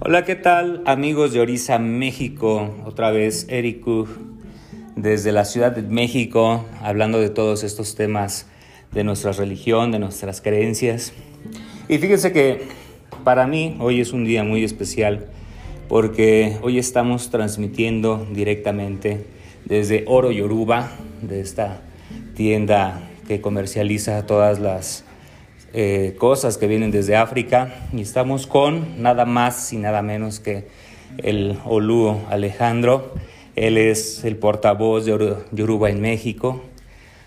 Hola, ¿qué tal amigos de Orisa, México? Otra vez Eric desde la Ciudad de México, hablando de todos estos temas de nuestra religión, de nuestras creencias. Y fíjense que para mí hoy es un día muy especial porque hoy estamos transmitiendo directamente desde Oro Yoruba, de esta tienda que comercializa todas las eh, cosas que vienen desde África y estamos con nada más y nada menos que el Olú Alejandro. Él es el portavoz de Yoruba en México.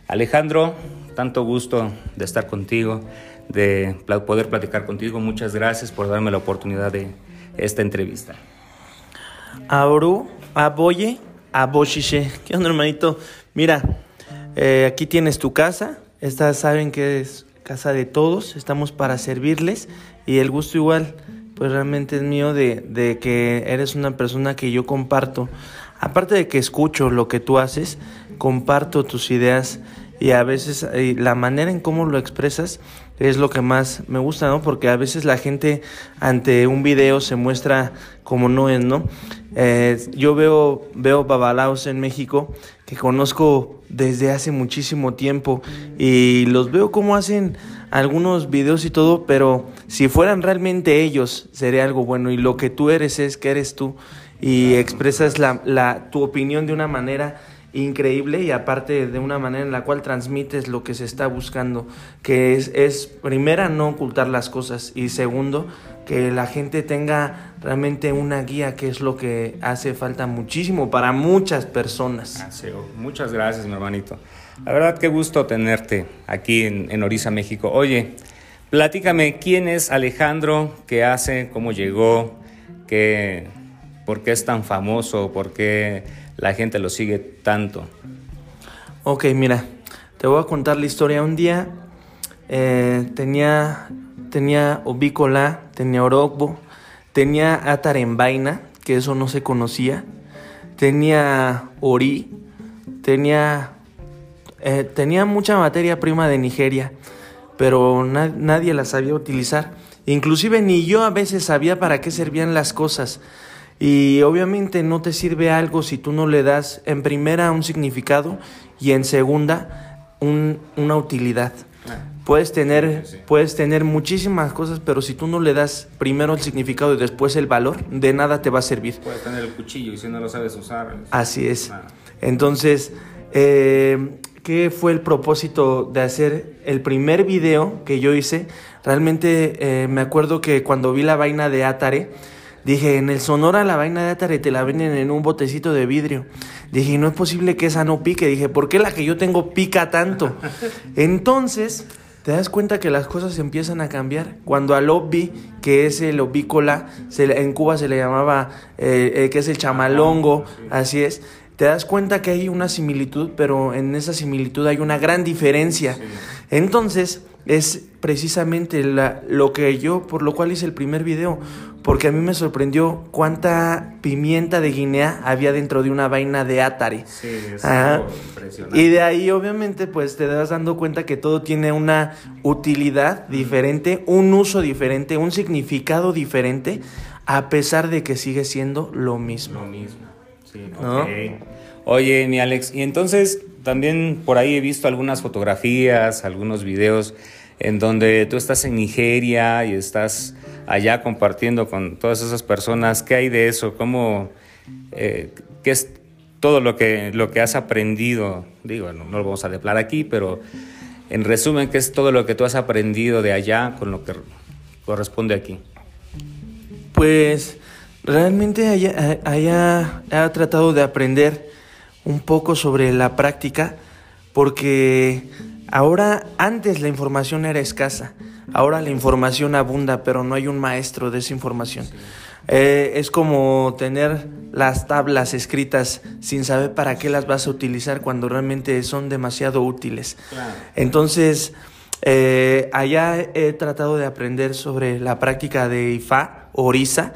Alejandro, tanto gusto de estar contigo, de poder platicar contigo. Muchas gracias por darme la oportunidad de esta entrevista. Auru, aboye, aboshishe. ¿Qué onda, hermanito? Mira, eh, aquí tienes tu casa. Esta saben que es casa de todos, estamos para servirles y el gusto igual, pues realmente es mío de, de que eres una persona que yo comparto. Aparte de que escucho lo que tú haces, comparto tus ideas y a veces la manera en cómo lo expresas es lo que más me gusta, ¿no? Porque a veces la gente ante un video se muestra como no es, ¿no? Eh, yo veo, veo babalaos en México que conozco desde hace muchísimo tiempo y los veo como hacen algunos videos y todo, pero si fueran realmente ellos sería algo bueno y lo que tú eres es que eres tú y expresas la, la, tu opinión de una manera increíble y aparte de una manera en la cual transmites lo que se está buscando, que es, es primera no ocultar las cosas y segundo que la gente tenga realmente una guía que es lo que hace falta muchísimo para muchas personas. muchas gracias mi hermanito. La verdad qué gusto tenerte aquí en, en Orisa, México. Oye, platícame quién es Alejandro, qué hace, cómo llegó, qué, por qué es tan famoso, por qué la gente lo sigue tanto? Ok, mira, te voy a contar la historia. Un día eh, tenía, tenía ovícola, tenía orogbo, tenía atarembaina, que eso no se conocía, tenía ori, tenía, eh, tenía mucha materia prima de Nigeria, pero nadie la sabía utilizar. Inclusive ni yo a veces sabía para qué servían las cosas. Y obviamente no te sirve algo si tú no le das en primera un significado y en segunda una utilidad. Ah. Puedes tener, puedes tener muchísimas cosas, pero si tú no le das primero el significado y después el valor, de nada te va a servir. Puedes tener el cuchillo y si no lo sabes usar. Así es. Ah. Entonces, eh, ¿qué fue el propósito de hacer el primer video que yo hice? Realmente eh, me acuerdo que cuando vi la vaina de Atare, Dije, en el Sonora la vaina de Atare te la venden en un botecito de vidrio. Dije, no es posible que esa no pique. Dije, ¿por qué la que yo tengo pica tanto? Entonces, te das cuenta que las cosas empiezan a cambiar. Cuando al obvi, que es el obícola, se, en Cuba se le llamaba, eh, eh, que es el chamalongo, así es, te das cuenta que hay una similitud, pero en esa similitud hay una gran diferencia. Entonces, es precisamente la, lo que yo, por lo cual hice el primer video, porque a mí me sorprendió cuánta pimienta de Guinea había dentro de una vaina de Atari. Sí, es impresionante. Y de ahí obviamente pues te das dando cuenta que todo tiene una utilidad diferente, un uso diferente, un significado diferente, a pesar de que sigue siendo lo mismo. Lo mismo, sí. Oye, mi Alex, y entonces también por ahí he visto algunas fotografías, algunos videos en donde tú estás en Nigeria y estás allá compartiendo con todas esas personas. ¿Qué hay de eso? ¿Cómo, eh, ¿Qué es todo lo que, lo que has aprendido? Digo, no, lo vamos a deplar aquí, pero en resumen, ¿qué es todo lo que tú has aprendido de allá con lo que corresponde aquí? Pues realmente allá, allá he tratado de aprender un poco sobre la práctica porque ahora antes la información era escasa, ahora la información abunda, pero no hay un maestro de esa información. Eh, es como tener las tablas escritas sin saber para qué las vas a utilizar cuando realmente son demasiado útiles. Entonces, eh, allá he tratado de aprender sobre la práctica de Ifá, Orisa,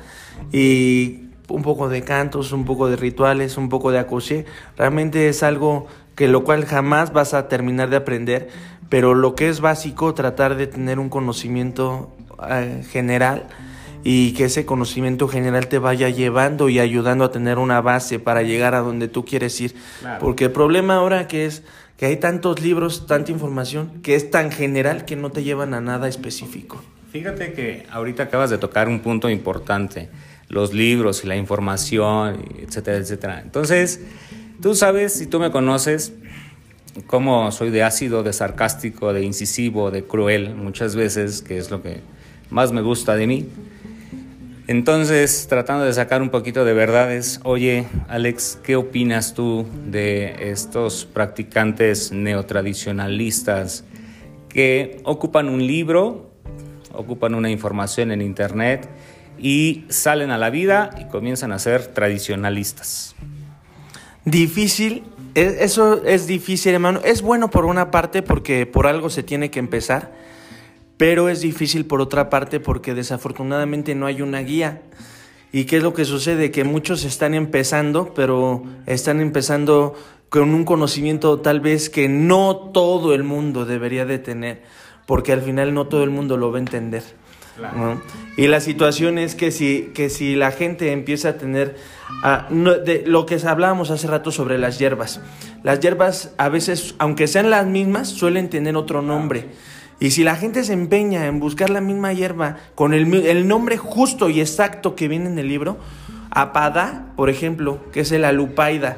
y un poco de cantos, un poco de rituales, un poco de acoché. Realmente es algo que lo cual jamás vas a terminar de aprender, pero lo que es básico, tratar de tener un conocimiento eh, general y que ese conocimiento general te vaya llevando y ayudando a tener una base para llegar a donde tú quieres ir. Porque el problema ahora que es que hay tantos libros, tanta información, que es tan general que no te llevan a nada específico. Fíjate que ahorita acabas de tocar un punto importante, los libros y la información, etcétera, etcétera. Entonces, tú sabes, si tú me conoces, cómo soy de ácido, de sarcástico, de incisivo, de cruel, muchas veces, que es lo que más me gusta de mí. Entonces, tratando de sacar un poquito de verdades, oye, Alex, ¿qué opinas tú de estos practicantes neotradicionalistas que ocupan un libro, ocupan una información en Internet y salen a la vida y comienzan a ser tradicionalistas? Difícil, e, eso es difícil, hermano. Es bueno por una parte porque por algo se tiene que empezar pero es difícil por otra parte porque desafortunadamente no hay una guía. ¿Y qué es lo que sucede? Que muchos están empezando, pero están empezando con un conocimiento tal vez que no todo el mundo debería de tener, porque al final no todo el mundo lo va a entender. Y la situación es que si, que si la gente empieza a tener de, lo que hablábamos hace rato sobre las hierbas, las hierbas a veces, aunque sean las mismas, suelen tener otro nombre. Y si la gente se empeña en buscar la misma hierba con el, nombre justo y exacto que viene en el libro, apada, por ejemplo, que es el alupaida.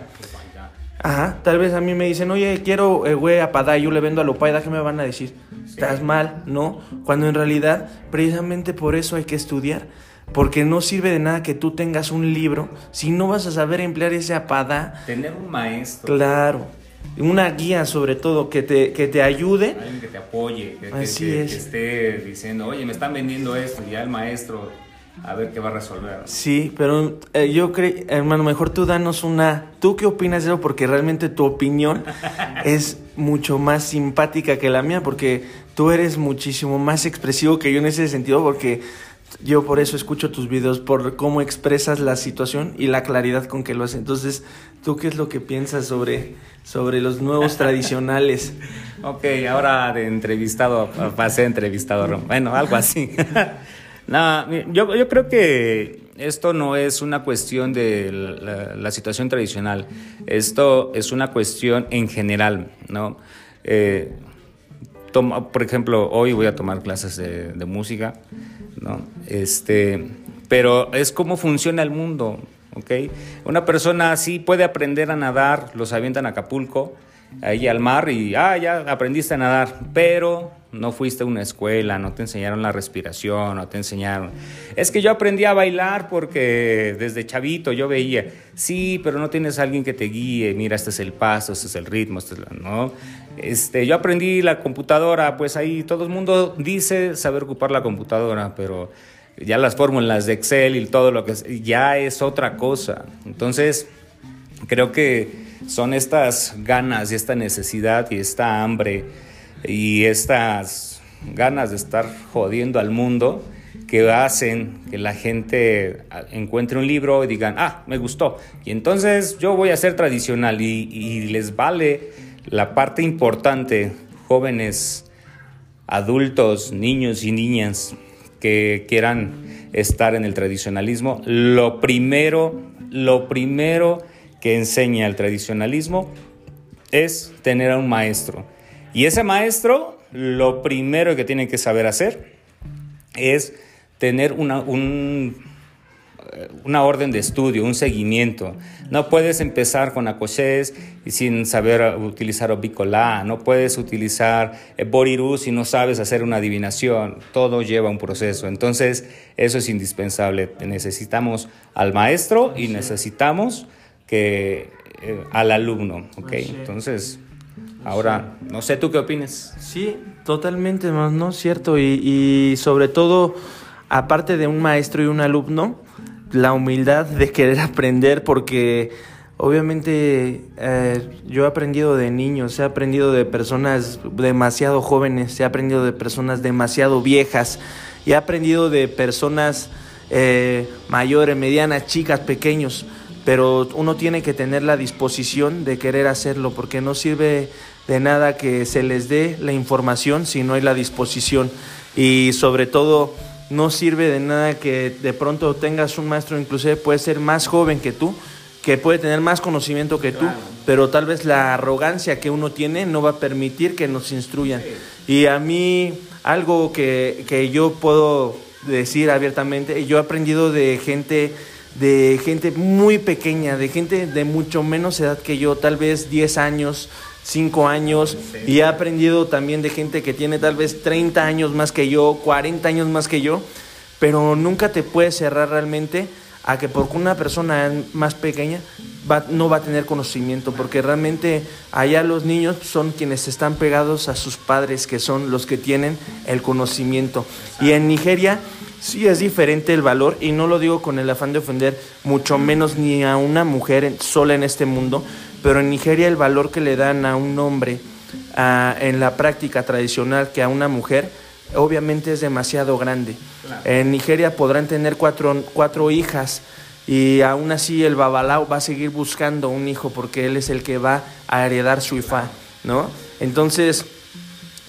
Ajá, tal vez a mí me dicen, oye, quiero eh, güey apada y yo le vendo alupaida, ¿qué me van a decir? Estás mal, ¿no? Cuando en realidad, precisamente por eso hay que estudiar. Porque no sirve de nada que tú tengas un libro si no vas a saber emplear ese apada. Tener un maestro. Claro una guía sobre todo que te, que te ayude. Alguien que te apoye, que, esté diciendo, oye, me están vendiendo esto, y ya el maestro a ver qué va a resolver. Sí, pero eh, yo creo, hermano, mejor tú danos una... ¿Tú qué opinas de eso? Porque realmente tu opinión es mucho más simpática que la mía, porque tú eres muchísimo más expresivo que yo en ese sentido, porque yo por eso escucho tus videos, por cómo expresas la situación y la claridad con que lo haces. Entonces, ¿tú qué es lo que piensas sobre, sobre los nuevos tradicionales? ok, ahora de entrevistado pasé entrevistado. Bueno, algo así. no, yo, yo creo que esto no es una cuestión de la, situación tradicional. Esto es una cuestión en general, ¿no? Eh, por ejemplo, hoy voy a tomar clases de, de música. ¿no? Este, pero es cómo funciona el mundo, ¿ok? Una persona así puede aprender a nadar, los avientan a Acapulco, ahí al mar y, ah, ya aprendiste a nadar, pero no fuiste a una escuela, no te enseñaron la respiración, no te enseñaron. Es que yo aprendí a bailar porque desde chavito yo veía, sí, pero no tienes alguien que te guíe, mira, este es el paso, este es el ritmo, este es ¿no? Este, yo aprendí la computadora, pues ahí todo el mundo dice saber ocupar la computadora, pero ya las fórmulas de Excel y todo lo que ya es otra cosa. Entonces, creo que son estas ganas y esta necesidad y esta hambre y estas ganas de estar jodiendo al mundo que hacen que la gente encuentre un libro y digan, ah, me gustó. Y entonces yo voy a ser tradicional y, les vale la parte importante, jóvenes, adultos, niños y niñas que quieran estar en el tradicionalismo, lo primero, lo primero que enseña el tradicionalismo es tener a un maestro. Y ese maestro, lo primero que tiene que saber hacer es tener una, un, una orden de estudio, un seguimiento. No puedes empezar con Acoshés y sin saber utilizar Obicolá, no puedes utilizar Borirú si no sabes hacer una adivinación. Todo lleva un proceso. Entonces, eso es indispensable. Necesitamos al maestro y necesitamos que, eh, al alumno. Entonces, ahora, no sé, ¿tú qué opinas? Sí, totalmente, ¿no? Cierto. Y, y sobre todo, aparte de un maestro y un alumno, la humildad de querer aprender porque obviamente eh, yo he aprendido de niños, he aprendido de personas demasiado jóvenes, he aprendido de personas demasiado viejas y he aprendido de personas eh, mayores, medianas, chicas, pequeños, pero uno tiene que tener la disposición de querer hacerlo porque no sirve de nada que se les dé la información si no hay la disposición. Y sobre todo no sirve de nada que de pronto tengas un maestro, inclusive puede ser más joven que tú, que puede tener más conocimiento que tú, pero tal vez la arrogancia que uno tiene no va a permitir que nos instruyan. Y a mí algo que, que yo puedo decir abiertamente, yo he aprendido de gente de gente muy pequeña, de gente de mucho menos edad que yo, tal vez 10 años, 5 años, y he aprendido también de gente que tiene tal vez 30 años más que yo, 40 años más que yo, pero nunca te puedes cerrar realmente a que porque una persona más pequeña no va a tener conocimiento, porque realmente allá los niños son quienes están pegados a sus padres, que son los que tienen el conocimiento. Y en Nigeria sí es diferente el valor, y no lo digo con el afán de ofender, mucho menos ni a una mujer sola en este mundo, pero en Nigeria el valor que le dan a un hombre en la práctica tradicional que a una mujer, obviamente es demasiado grande. En Nigeria podrán tener cuatro, cuatro hijas y aún así el babalao va a seguir buscando un hijo porque él es el que va a heredar su ifá, ¿no? Entonces,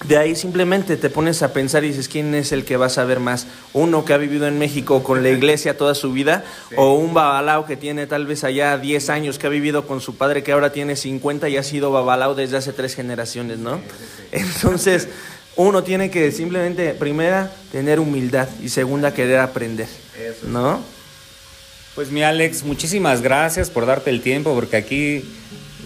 de ahí simplemente te pones a pensar y dices, ¿quién es el que va a saber más? ¿Uno que ha vivido en México con la iglesia toda su vida? ¿O un babalao que tiene tal vez allá 10 años, que ha vivido con su padre, que ahora tiene 50 y ha sido babalao desde hace tres generaciones, ¿no? Entonces uno tiene que simplemente, primera, tener humildad y segunda, querer aprender. ¿No? Pues mi Alex, muchísimas gracias por darte el tiempo, porque aquí,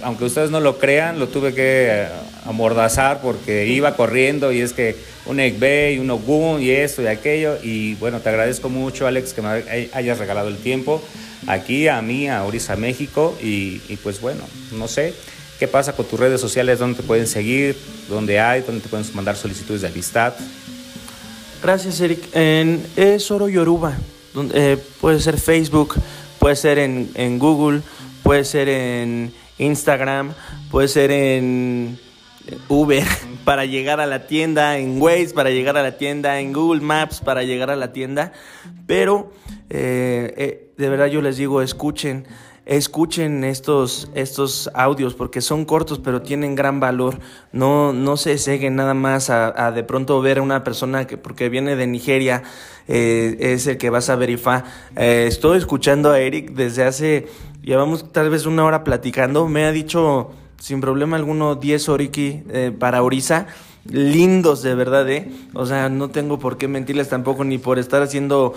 aunque ustedes no lo crean, lo tuve que eh, amordazar porque iba corriendo y es que un Egbe y un Ogun y esto y aquello. Y bueno, te agradezco mucho, Alex, que me hayas regalado el tiempo aquí a mí, a Orisa, México. Y, y pues bueno, no sé. ¿Qué pasa con tus redes sociales? ¿Dónde te pueden seguir? ¿Dónde hay? ¿Dónde te pueden mandar solicitudes de amistad? Gracias, Eric. En Es Oro Yoruba. Eh, puede ser Facebook, puede ser en, en Google, puede ser en Instagram, puede ser en Uber para llegar a la tienda, en Waze para llegar a la tienda, en Google Maps para llegar a la tienda. Pero eh, eh, de verdad yo les digo, escuchen escuchen estos, estos audios porque son cortos pero tienen gran valor. No, no se seguen nada más a, de pronto ver a una persona que porque viene de Nigeria eh, es el que vas a verificar. Eh, estoy escuchando a Eric desde hace, llevamos tal vez una hora platicando. Me ha dicho sin problema alguno 10 oriki eh, para Orisa lindos de verdad, ¿eh? O sea, no tengo por qué mentirles tampoco ni por estar haciendo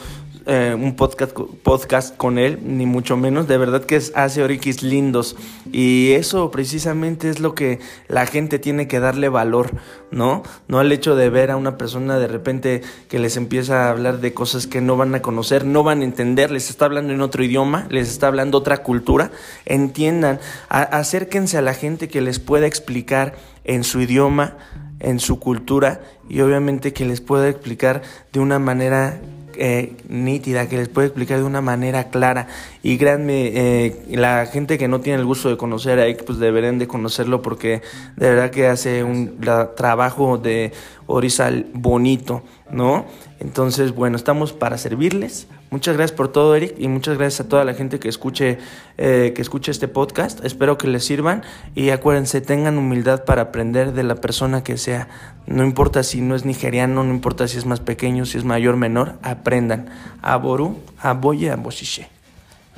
eh, un podcast, podcast con él, ni mucho menos. De verdad que es, hace orikis lindos. Y eso precisamente es lo que la gente tiene que darle valor, ¿no? No al hecho de ver a una persona de repente que les empieza a hablar de cosas que no van a conocer, no van a entender, les está hablando en otro idioma, les está hablando otra cultura. Entiendan, acérquense a la gente que les pueda explicar en su idioma, en su cultura y obviamente que les pueda explicar de una manera eh, nítida, que les puede explicar de una manera clara. Y créanme, eh, la gente que no tiene el gusto de conocer a Ike, pues deberían de conocerlo porque de verdad que hace un trabajo de Orizal bonito, ¿no? Entonces, bueno, estamos para servirles. Muchas gracias por todo, Eric, y muchas gracias a toda la gente que escuche, eh, que escuche este podcast. Espero que les sirvan y acuérdense, tengan humildad para aprender de la persona que sea. No importa si no es nigeriano, no importa si es más pequeño, si es mayor, menor, aprendan. Aboru, aboye, aboshishe.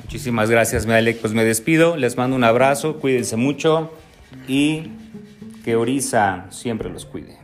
Muchísimas gracias, Alec. Pues me despido, les mando un abrazo, cuídense mucho y que Orisa siempre los cuide.